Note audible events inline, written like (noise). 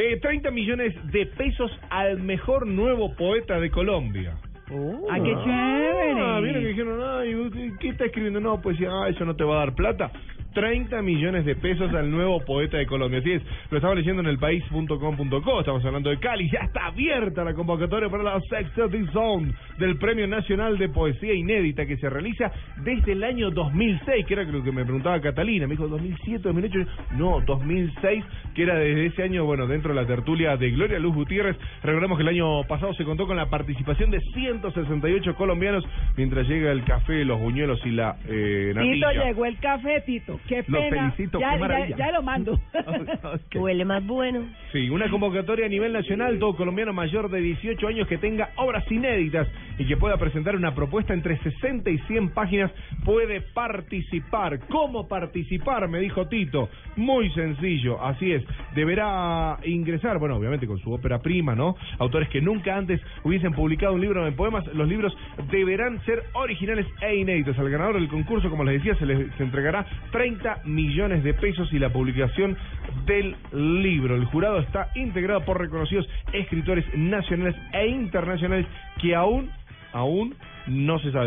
Eh, 30 millones de pesos al mejor nuevo poeta de Colombia. ¡Ah, qué chévere! Ah, vieron que dijeron, ay, ¿usted ¿qué está escribiendo? No, pues ah, eso no te va a dar plata. 30 millones de pesos al nuevo poeta de Colombia. Así es, lo estaba leyendo en elpaís.com.co. Estamos hablando de Cali. Ya está abierta la convocatoria para la Sexta Zone del Premio Nacional de Poesía Inédita que se realiza desde el año 2006, que era lo que me preguntaba Catalina. Me dijo 2007, 2008. No, 2006, que era desde ese año, bueno, dentro de la tertulia de Gloria Luz Gutiérrez. Recordemos que el año pasado se contó con la participación de 168 colombianos mientras llega el café, los buñuelos y la eh, Tito, natilla. llegó el café, Tito. Qué Lo pena. felicito, ya, qué ya- maravilla. ya lo mando. (laughs) Huele más bueno. Sí, una convocatoria a nivel nacional, todo colombiano mayor de 18 años que tenga obras inéditas y que pueda presentar una propuesta entre 60 y 100 páginas puede participar. ¿Cómo participar? Me dijo Tito. Muy sencillo, así es. Deberá ingresar, bueno, obviamente con su ópera prima, ¿no? Autores que nunca antes hubiesen publicado un libro de poemas. Los libros deberán ser originales e inéditos. Al ganador del concurso, como les decía, se les se entregará 30 millones de pesos y la publicación del libro. El jurado está integrado por reconocidos escritores nacionales e internacionales que aún, aún no se sabe.